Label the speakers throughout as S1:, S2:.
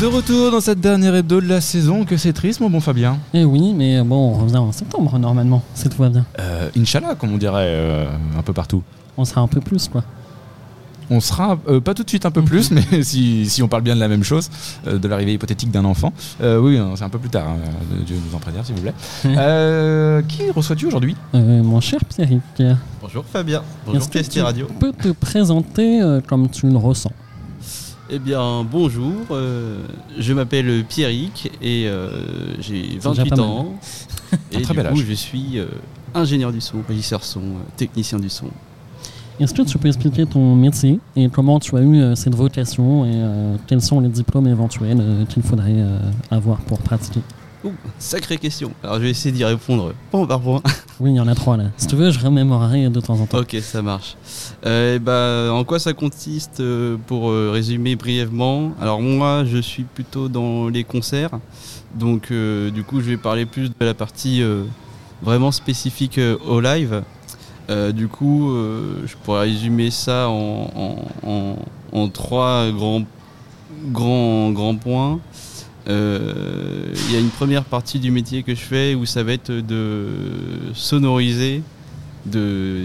S1: De retour dans cette dernière hebdo de la saison, que c'est triste mon bon Fabien.
S2: Eh oui, mais bon, on revient en septembre normalement, si tout va bien.
S1: Euh, Inch'Allah, comme on dirait euh, un peu partout.
S2: On sera un peu plus, quoi.
S1: On sera euh, pas tout de suite un peu plus, mais si, si on parle bien de la même chose, euh, de l'arrivée hypothétique d'un enfant. Euh, oui, c'est un peu plus tard, hein, Dieu nous en préserve s'il vous plaît. Euh, qui reçois-tu aujourd'hui?
S2: Euh, mon cher Pierrick,
S3: Bonjour Fabien, bonjour
S2: est-ce que
S3: PST
S2: tu
S3: Radio.
S2: peux te présenter euh, comme tu le ressens?
S3: Eh bien bonjour, euh, je m'appelle Pierrick et euh, j'ai
S2: déjà
S3: 28
S2: pas mal.
S3: ans. et du coup je suis euh, ingénieur du son, régisseur son, technicien du son.
S2: Est-ce que tu peux expliquer ton métier et comment tu as eu cette vocation et quels sont les diplômes éventuels qu'il faudrait avoir pour pratiquer?
S3: Ouh, sacrée question. Alors je vais essayer d'y répondre point par point.
S2: Oui, il y en a trois là. Si tu veux, je remémorerai de temps en temps.
S3: ok, ça marche. Euh, eh ben, en quoi ça consiste euh, pour euh, résumer brièvement? Alors moi je suis plutôt dans les concerts. Donc du coup je vais parler plus de la partie vraiment spécifique au live. Du coup je pourrais résumer ça en, en- en- en trois grands, grands, grands points. Euh, Il y a une première partie du métier que je fais où ça va être de sonoriser, de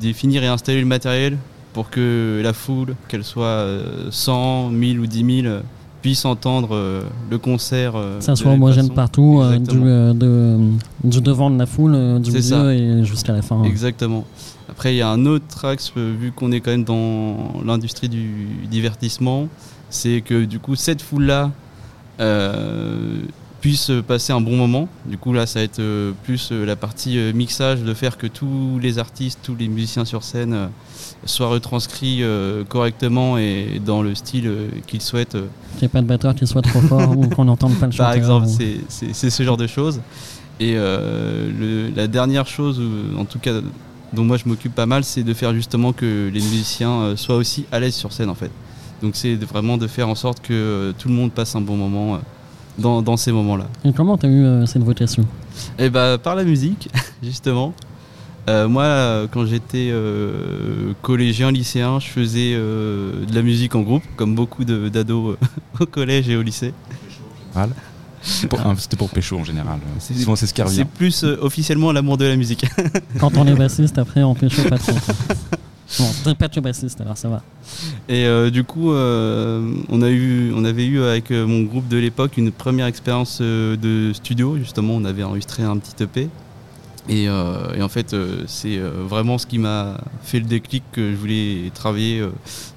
S3: définir et installer le matériel pour que la foule, qu'elle soit euh, 100, 1000 ou 10 000, puisse entendre euh, le concert. euh,
S2: ça soit homogène partout, euh, du, euh, de- du devant de la foule, euh, du milieu et jusqu'à la fin.
S3: Exactement. Après, il y a un autre axe, euh, vu qu'on est quand même dans l'industrie du divertissement, c'est que du coup, cette foule-là euh, puisse passer un bon moment. Du coup, là, ça va être euh, plus euh, la partie euh, mixage, de faire que tous les artistes, tous les musiciens sur scène soient retranscrits correctement et dans le style qu'ils souhaitent.
S2: Qu'il n'y ait pas de batteur qui soit trop fort ou qu'on n'entende pas le chanteur.
S3: par exemple,
S2: ou-
S3: c'est- ce genre de choses. Et le- la dernière chose, en tout cas, dont moi je m'occupe pas mal, c'est de faire justement que les musiciens soient aussi à l'aise sur scène en fait. Donc c'est vraiment de faire en sorte que euh, tout le monde passe un bon moment euh, dans, dans ces moments-là.
S2: Et comment tu as eu euh, cette vocation?
S3: Et bah par la musique, justement. Euh, moi, quand j'étais euh, collégien, lycéen, je faisais euh, de la musique en groupe, comme beaucoup de- d'ados euh, au collège et au lycée.
S1: Pour- hein, C'était pour Pécho en général.
S3: C'est-
S1: Souvent c'est ce qui
S3: C'est
S1: revient.
S3: plus euh, officiellement l'amour de la musique.
S2: Quand on est bassiste, après on pécho pas trop. Bon, que bassiste, alors ça va.
S3: Et euh, du coup, euh, on, a eu, on avait eu avec euh, mon groupe de l'époque une première expérience de studio. Justement, on avait enregistré un petit EP. Et, et en fait, c'est vraiment ce qui m'a fait le déclic que je voulais travailler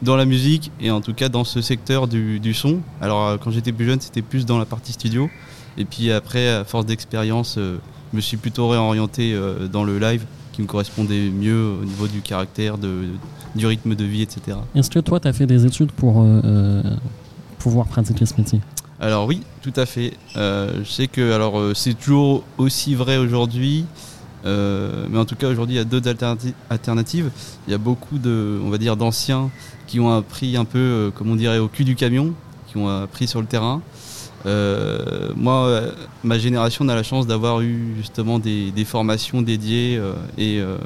S3: dans la musique et en tout cas dans ce secteur du, son. Alors, quand j'étais plus jeune, c'était plus dans la partie studio. Et puis après, à force d'expérience, je me suis plutôt réorienté dans le live qui me correspondait mieux au niveau du caractère, de, du rythme de vie, etc.
S2: Est-ce que toi, tu as fait des études pour euh, euh, pouvoir pratiquer ce métier?
S3: Alors oui, tout à fait. Euh, je sais que alors c'est toujours aussi vrai aujourd'hui, euh, mais en tout cas aujourd'hui il y a d'autres alternati- alternatives. Il y a beaucoup de, on va dire, d'anciens qui ont appris un peu, comme on dirait, au cul du camion, qui ont appris sur le terrain. Euh, moi, ma génération a la chance d'avoir eu justement des, des formations dédiées euh, et, euh,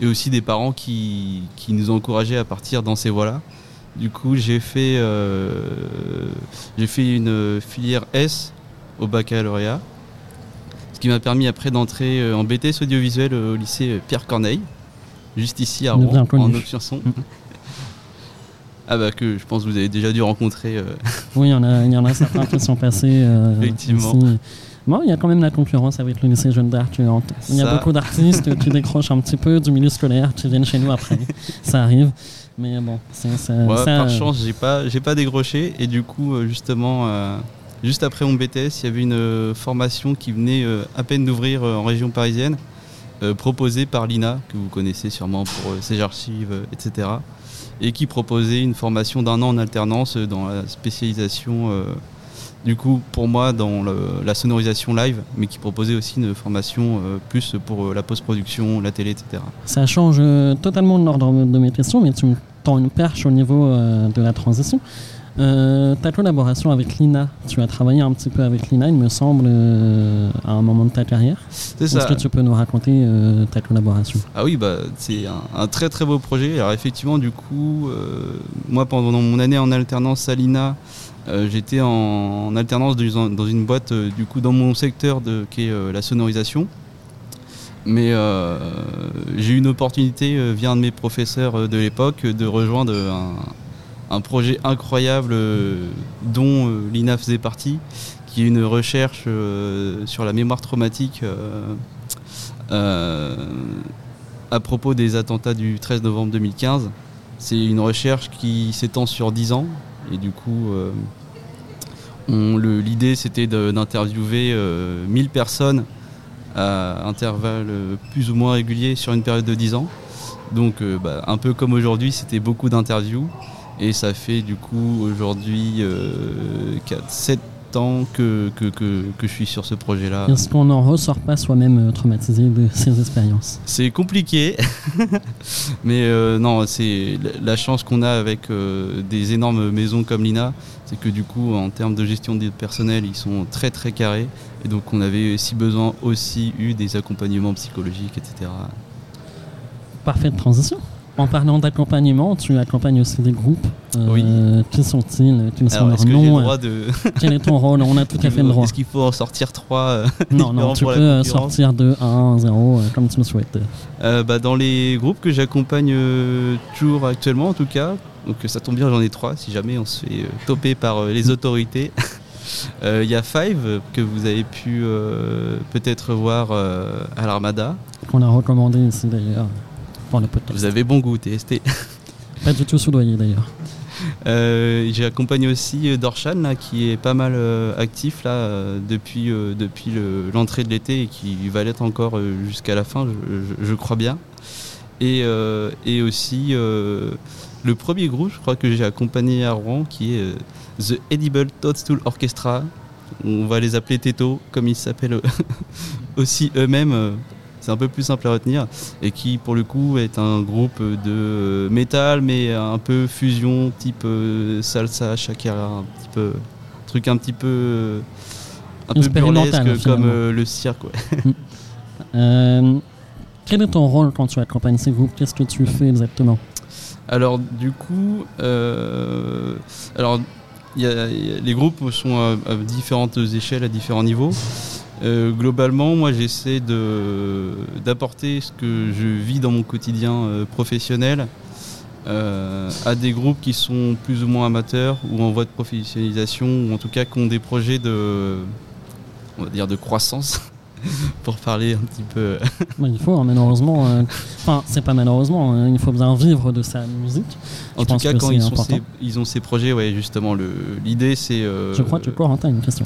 S3: et aussi des parents qui, qui nous ont encouragés à partir dans ces voies-là. Du coup, j'ai fait, j'ai fait une filière S au baccalauréat, ce qui m'a permis après d'entrer en BTS audiovisuel au lycée Pierre Corneille, juste ici à Rouen, en option son.
S2: Mhm.
S3: Ah bah que je pense que vous avez déjà dû rencontrer. euh,
S2: Oui, il y en a, il y en a certains qui sont passés. euh,
S3: Effectivement.
S2: Bon, il y a quand même la concurrence avec le lycée Jeune d'Arc. Il y a beaucoup d'artistes qui décrochent un petit peu du milieu scolaire, qui viennent chez nous après. ça arrive. Mais bon, c'est.
S3: Ouais,
S2: ça,
S3: par
S2: euh,
S3: chance, j'ai pas, j'ai pas décroché. Et du coup, euh, justement, juste après mon BTS, il y avait une formation qui venait à peine d'ouvrir en région parisienne, proposée par l'INA, que vous connaissez sûrement pour ses archives, etc. Et qui proposait une formation d'un an en alternance dans la spécialisation, euh, du coup, pour moi, dans la sonorisation live, mais qui proposait aussi une formation euh, plus pour euh, la post-production, la télé, etc.
S2: Ça change totalement l'ordre de mes questions, mais tu me tends une perche au niveau de la transition. Euh, ta collaboration avec Lina, tu as travaillé un petit peu avec Lina, il me semble, euh, à un moment de ta carrière.
S3: C'est
S2: Est-ce
S3: ça.
S2: que tu peux nous raconter euh, ta collaboration?
S3: Ah oui, bah, c'est un, un très très beau projet. Alors effectivement, du coup, moi pendant mon année en alternance à l'INA, J'étais en, en alternance dans, dans une boîte du coup dans mon secteur de, qui est la sonorisation. Mais j'ai eu une opportunité via un de mes professeurs de l'époque de rejoindre un, un projet incroyable euh, dont euh, l'INA faisait partie, qui est une recherche euh, sur la mémoire traumatique à propos des attentats du 13 novembre 2015. C'est une recherche qui s'étend sur 10 ans et du coup l'idée c'était d'interviewer euh, 1000 personnes à intervalles plus ou moins réguliers sur une période de 10 ans. Donc bah, un peu comme aujourd'hui, c'était beaucoup d'interviews. Et ça fait du coup aujourd'hui 7 ans que, que, que- que je suis sur ce projet-là.
S2: Est-ce qu'on n'en ressort pas soi-même euh, traumatisé de ces expériences
S3: C'est compliqué, mais euh, non, c'est la- la chance qu'on a avec euh, des énormes maisons comme l'INA, c'est que du coup, en termes de gestion des personnels, ils sont très très carrés, et donc on avait, si besoin, aussi eu des accompagnements psychologiques, etc.
S2: Parfaite transition. En parlant d'accompagnement, tu accompagnes aussi des groupes. Euh, Qui sont-ils Quels sont leurs noms
S3: de
S2: Quel est ton rôle? On a tout à fait le droit.
S3: Est-ce qu'il faut en sortir trois euh,
S2: Non, non, tu peux euh, sortir de 1, 0, euh, comme tu le souhaites.
S3: Euh, bah, Dans les groupes que j'accompagne euh, toujours actuellement, en tout cas, donc euh, ça tombe bien, j'en ai trois, si jamais on se fait euh, toper par euh, les autorités. Euh, Il y a Five, euh, que vous avez pu euh, peut-être voir euh, à l'Armada.
S2: Qu'on a recommandé ici d'ailleurs pour le podcast.
S3: Vous avez bon goût, TST.
S2: Pas du tout soudoyé d'ailleurs.
S3: Euh, J'ai accompagné aussi euh, Dorshan, là, qui est pas mal euh, actif là, euh, depuis, depuis le- l'entrée de l'été et qui va l'être encore jusqu'à la fin, je, je- je crois bien. Et, et aussi le premier groupe, je crois que j'ai accompagné à Rouen, qui est The Edible Toadstool Orchestra. On va les appeler Teto, comme ils s'appellent aussi eux-mêmes. C'est un peu plus simple à retenir et qui pour le coup est un groupe de euh, métal mais un peu fusion type euh, salsa, shakira, un petit peu truc un petit peu euh, un peu burlesque comme euh, le cirque. ouais.
S2: Euh, quel est ton rôle quand tu accompagnes ces groupes? Qu'est-ce que tu fais exactement?
S3: Alors du coup, euh, alors y a- y a- les groupes sont à, à différentes échelles, à différents niveaux. Euh, globalement, moi j'essaie de d'apporter ce que je vis dans mon quotidien euh, professionnel euh, à des groupes qui sont plus ou moins amateurs ou en voie de professionnalisation ou en tout cas qui ont des projets de on va dire de croissance pour parler un petit peu
S2: Ouais, Il faut, hein, malheureusement. euh, Enfin, c'est pas malheureusement, hein, il faut bien vivre de sa musique.
S3: En
S2: Je
S3: tout
S2: pense
S3: cas,
S2: que
S3: quand
S2: c'est
S3: ils, sont
S2: important.
S3: ces- ils ont ces projets, ouais, justement, le- l'idée c'est. euh,
S2: Je crois que Corentin a une question.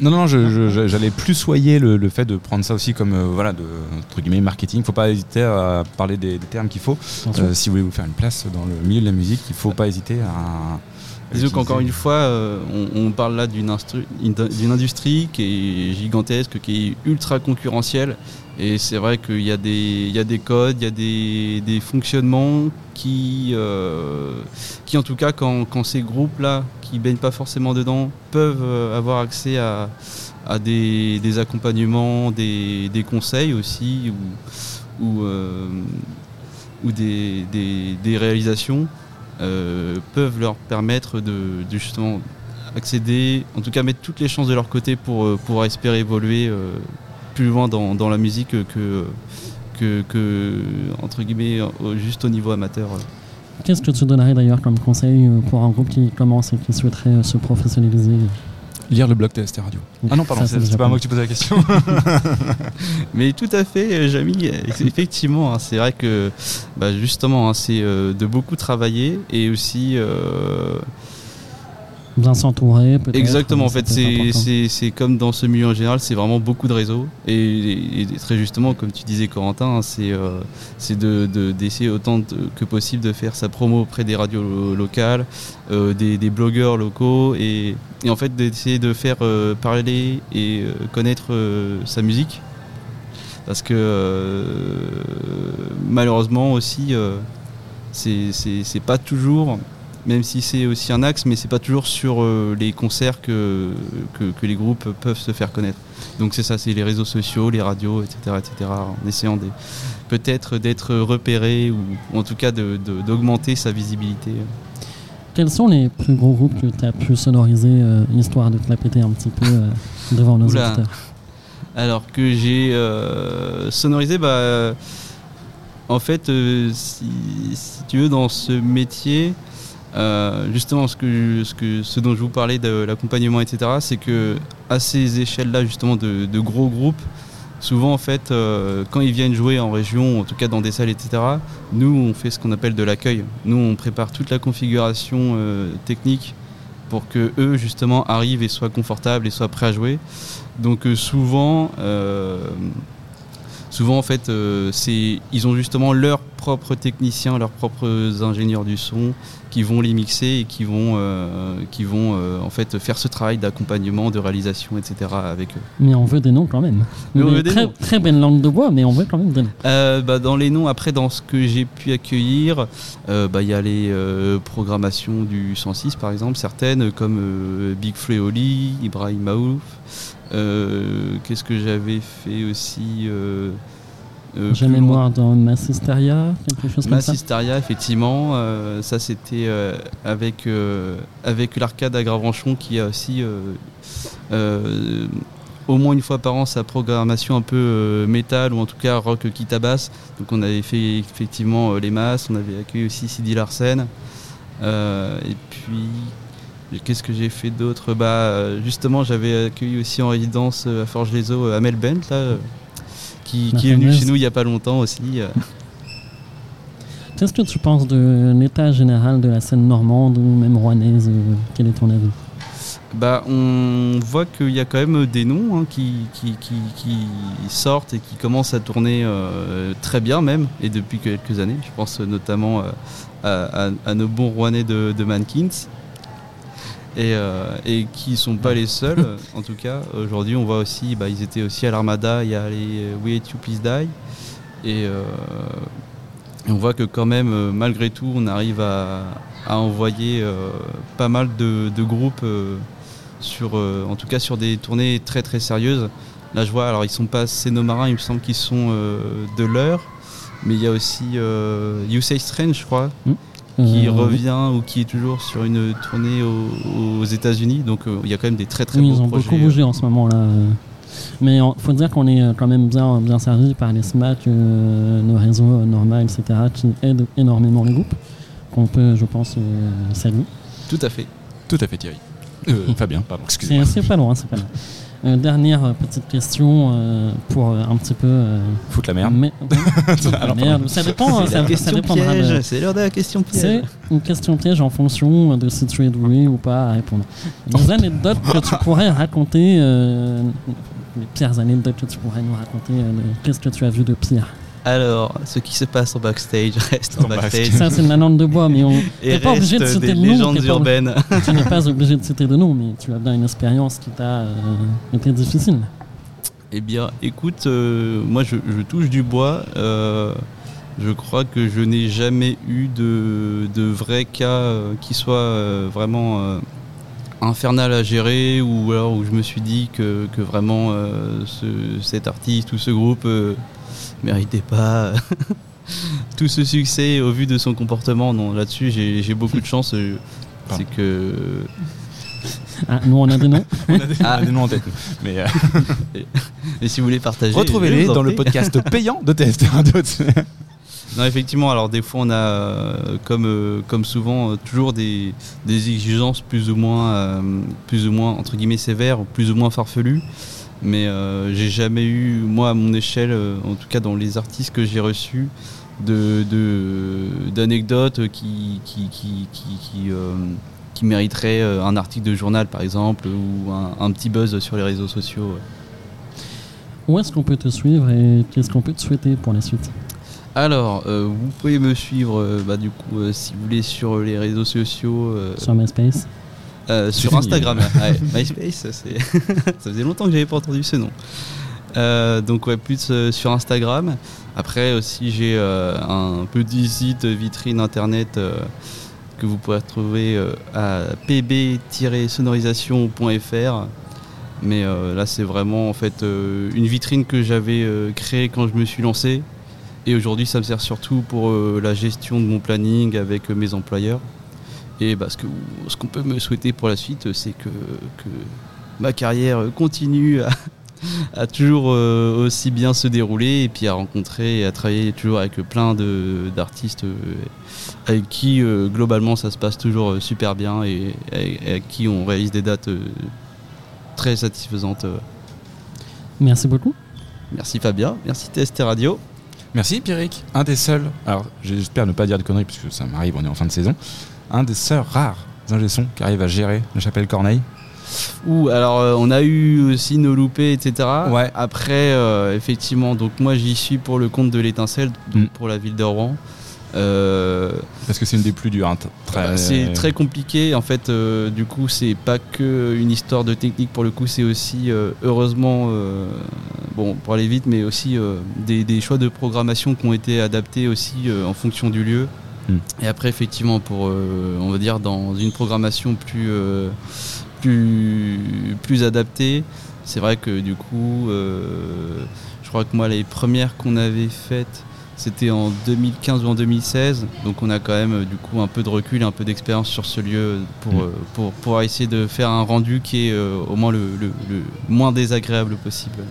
S1: Non, non, je- j'allais plus soyer le, le fait de prendre ça aussi comme euh, voilà, de, entre guillemets, marketing. faut pas hésiter à parler des, des termes qu'il faut. Euh, si vous voulez vous faire une place dans le milieu de la musique, il faut pas hésiter à.
S3: Disons qu'encore une fois, euh, on, parle là d'une industrie qui est gigantesque, qui est ultra concurrentielle. Et c'est vrai qu'il y, a des- codes, il y a des, fonctionnements qui, euh, qui, en tout cas, quand, ces groupes-là, qui baignent pas forcément dedans, peuvent euh, avoir accès à, des, accompagnements, des, conseils aussi, ou, des réalisations euh, peuvent leur permettre de, justement accéder, en tout cas mettre toutes les chances de leur côté pour euh, pouvoir espérer évoluer euh, plus loin dans, la musique que, que, entre guillemets, juste au niveau amateur.
S2: Qu'est-ce que tu donnerais d'ailleurs comme conseil pour un groupe qui commence et qui souhaiterait se professionnaliser?
S1: Lire le blog TST Radio. Ah non, pardon, c'est pas à moi que tu posais la question.
S3: Mais tout à fait, euh, Jamy, euh, effectivement, hein, c'est vrai que bah, justement, hein, c'est euh, de beaucoup travailler et aussi euh,
S2: Bien s'entourer.
S3: Exactement, en fait, c'est- comme dans ce milieu en général, c'est vraiment beaucoup de réseaux. Et, et très justement, comme tu disais, Corentin, hein, c'est euh, c'est de- de- d'essayer autant que possible de faire sa promo auprès des radios lo- locales, euh, des, des blogueurs locaux, et, et en fait d'essayer de faire euh, parler et connaître sa musique. Parce que malheureusement aussi, c'est pas toujours même si c'est aussi un axe, mais c'est pas toujours sur euh, les concerts que, que, que les groupes peuvent se faire connaître. Donc c'est ça, c'est les réseaux sociaux, les radios, etc., etc. En essayant peut-être d'être repéré ou, ou en tout cas d'augmenter sa visibilité.
S2: Quels sont les plus gros groupes que tu as pu sonoriser, euh, histoire de te la péter un petit peu euh, devant nos
S3: Oula.
S2: auditeurs?
S3: Alors que j'ai sonorisé, bah, en fait, si, si tu veux, dans ce métier, justement, ce, dont je vous parlais de l'accompagnement, etc., c'est que à ces échelles-là, justement, de, gros groupes, souvent, en fait, euh, quand ils viennent jouer en région, en tout cas dans des salles, etc., nous, on fait ce qu'on appelle de l'accueil. Nous, on prépare toute la configuration euh, technique pour que eux, justement, arrivent et soient confortables et soient prêts à jouer. Donc euh, souvent, euh, souvent en fait, euh, c'est ils ont justement leurs propres techniciens, leurs propres ingénieurs du son qui vont les mixer et qui vont, euh, qui vont euh, en fait faire ce travail d'accompagnement, de réalisation, etc. avec eux.
S2: Mais on veut des noms quand même.
S3: Mais on veut des
S2: très,
S3: noms.
S2: très belle langue de bois, mais on veut quand même des noms.
S3: Bah, dans les noms, après, dans ce que j'ai pu accueillir, bah, il y a les programmations du 106, par exemple, certaines, comme Big Fleoli, Ibrahim Maouf. Euh, Qu'est-ce que j'avais fait aussi euh, euh,
S2: J'ai mémoire dans Massisteria, quelque chose comme ça.
S3: Effectivement, euh, ça c'était euh, avec, avec l'arcade à Gravranchon qui a aussi au moins une fois par an sa programmation un peu métal ou en tout cas rock qui tabasse. Donc on avait fait effectivement les masses, on avait accueilli aussi Sidi Larsen. Et puis qu'est-ce que j'ai fait d'autre Bah euh, justement j'avais accueilli aussi en résidence euh, à Forges-les-Eaux euh, Amel Bent là, qui, est venu chez nous il n'y a pas longtemps aussi.
S2: Qu'est-ce que tu penses de l'état général de la scène normande ou même rouennaise Quel est ton avis?
S3: Bah, on voit qu'il y a quand même des noms hein, qui, qui, qui, qui sortent et qui commencent à tourner euh, très bien même, et depuis quelques années. Je pense notamment euh, à, à- à nos bons Rouennais de, de Mankins. Et, euh, et qui sont pas les seuls, en tout cas. Aujourd'hui, on voit aussi, bah, ils étaient aussi à l'Armada, il y a les euh, We Hate You Please Die. Et, euh, on voit que quand même, euh, malgré tout, on arrive à, envoyer euh, pas mal de, groupes euh, sur, euh, en tout cas sur des tournées très très sérieuses. Là, je vois, alors ils sont pas Cénomarins, il me semble qu'ils sont euh, de l'heure, mais il y a aussi euh, You Say Strange, je crois, qui
S2: Euh,
S3: revient ou qui est toujours sur une tournée aux, aux États-Unis. Donc euh, il y a quand même des très très
S2: Oui,
S3: beaux
S2: ils ont
S3: projets.
S2: beaucoup bougé en ce moment là. euh. Mais il faut dire qu'on est euh, quand même bien, bien servi par les SMAC, euh, nos réseaux euh, normaux, etc., qui aident énormément le groupe, qu'on peut, je pense, euh, saluer.
S3: Tout à fait.
S1: Tout à fait, Thierry. Euh, Fabien, pardon, excusez-moi.
S2: c'est pas loin, c'est pas loin. Euh, dernière petite question euh, pour euh, un petit peu. euh,
S1: Foutre la merde.
S2: mais-
S1: Alors,
S2: merde, ça dépend.
S3: C'est
S2: ça,
S3: la
S2: ça
S3: question
S2: dépendra de-
S3: piège. C'est l'heure de la question piège.
S2: C'est une question piège en fonction de si tu es doué ou pas à répondre. Des anecdotes que tu pourrais raconter, euh, les pires anecdotes que tu pourrais nous raconter, euh, qu'est-ce que tu as vu de pire?
S3: Alors, ce qui se passe en backstage reste en backstage.
S2: Ça, c'est de la langue de bois, mais on t'es pas obligé de citer
S3: des urbaines.
S2: Tu n'es pas obligé de citer de nom, mais tu as bien une expérience qui t'a euh, été difficile.
S3: Eh bien, écoute, euh, moi je, je touche du bois. euh, je crois que je n'ai jamais eu de, de vrai cas euh, qui soit euh, vraiment euh, infernal à gérer ou alors où je me suis dit que, que vraiment euh, ce- cet artiste ou ce groupe euh, méritait pas tout ce succès au vu de son comportement. Non, là-dessus j'ai j'ai beaucoup de chance. euh. C'est que
S2: Ah, nous, on a des noms.
S1: On a des, on a
S3: Ah.
S1: des noms en tête. Mais euh,
S3: et si vous voulez partager,
S1: retrouvez-les dans le podcast payant de Radio.
S3: Non, effectivement, alors des fois on a, euh, comme, euh, comme souvent, euh, toujours des, des exigences plus ou moins, plus ou moins entre guillemets sévères, ou plus ou moins farfelues. Mais j'ai jamais eu, moi à mon échelle, en tout cas dans les artistes que j'ai reçus, de, de- d'anecdotes qui, qui, qui, qui, qui, mériteraient un article de journal par exemple, ou un, un petit buzz sur les réseaux sociaux.
S2: Où est-ce qu'on peut te suivre et qu'est-ce qu'on peut te souhaiter pour la suite?
S3: Alors, euh, vous pouvez me suivre, euh, bah, du coup, euh, si vous voulez, sur les réseaux sociaux, euh,
S2: sur MySpace
S3: euh, sur. Instagram. ouais. MySpace, ça faisait longtemps que j'avais pas entendu ce nom. Euh, donc ouais, plus euh, sur Instagram. Après aussi, j'ai euh, un petit site vitrine internet euh, que vous pourrez retrouver euh, à pb-sonorisation.fr. Mais euh, là, c'est vraiment en fait euh, une vitrine que j'avais euh, créée quand je me suis lancé. Et aujourd'hui, ça me sert surtout pour euh, la gestion de mon planning avec euh, mes employeurs. Et bah, ce que- ce qu'on peut me souhaiter pour la suite, c'est que, que ma carrière continue à, à toujours euh, aussi bien se dérouler et puis à rencontrer et à travailler toujours avec plein d'artistes euh, avec qui euh, globalement ça se passe toujours euh, super bien et, et- et avec qui on réalise des dates euh, très satisfaisantes. euh.
S2: Merci beaucoup.
S3: Merci Fabien, merci TST Radio.
S1: Merci Pierrick, un des seuls, alors j'espère ne pas dire de conneries parce que ça m'arrive, on est en fin de saison, un des seuls rares ingé son qui arrive à gérer la chapelle Corneille.
S3: Ou alors euh, on a eu aussi nos loupés, etc.
S1: Ouais.
S3: Après, euh, effectivement, donc moi j'y suis pour le compte de l'étincelle,
S1: Mm.
S3: pour la ville de Rouen. Euh,
S1: Parce que c'est une des plus dures. hein, très-
S3: c'est très compliqué. En fait, euh, du coup, c'est pas que une histoire de technique pour le coup, c'est aussi euh, heureusement, euh, bon, pour aller vite, mais aussi euh, des, des choix de programmation qui ont été adaptés aussi euh, en fonction du lieu.
S1: Mm.
S3: Et après, effectivement, pour, euh, on va dire, dans une programmation plus, plus, plus adaptée, c'est vrai que du coup, je crois que moi, les premières qu'on avait faites, c'était en 2015 ou en 2016, donc on a quand même du coup un peu de recul, un peu d'expérience sur ce lieu pour,
S1: Mm.
S3: euh, pour pouvoir essayer de faire un rendu qui est euh, au moins le, le- le moins désagréable possible.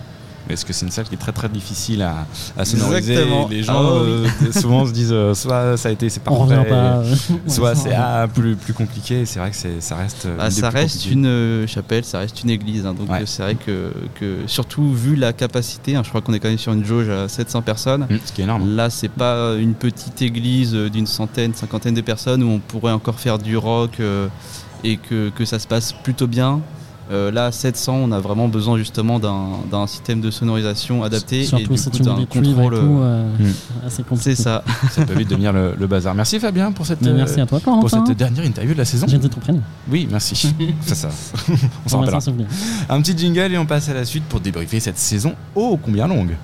S1: Parce que c'est une salle qui est très très difficile à, à sonoriser.
S3: Exactement.
S1: Les gens
S3: Ah oui.
S1: euh, souvent se disent euh, soit ça a été c'est parfait,
S2: pas.
S1: soit c'est ah, plus, plus compliqué. C'est vrai que c'est- ça reste. euh,
S3: Bah,
S1: une des
S3: ça reste une chapelle, ça reste une église, hein, donc
S1: Ouais.
S3: c'est vrai que, que surtout vu la capacité, hein, je crois qu'on est quand même sur une jauge à 700 personnes.
S1: Mm, ce qui est énorme.
S3: Là, c'est pas une petite église d'une centaine, cinquantaine de personnes où on pourrait encore faire du rock euh, et que, que ça se passe plutôt bien. Euh, là, 700, on a vraiment besoin justement d'un d'un système de sonorisation adapté et
S2: Surtout
S3: du
S2: si
S3: coup d'un
S2: et
S3: contrôle.
S2: tout,
S3: euh,
S2: euh,
S1: Mm.
S2: assez compliqué.
S3: C'est ça.
S1: Ça peut vite devenir le, le bazar. Merci Fabien pour cette,
S2: Mais
S1: euh,
S2: merci à toi,
S1: pour
S2: Corentin.
S1: cette dernière interview de la saison.
S2: J'ai dit ton prénom.
S1: Oui, merci. ça, ça, on s'en
S2: On va
S1: rappellera.
S2: s'en souvenir.
S1: Un petit jingle et on passe à la suite pour débriefer cette saison ô combien longue.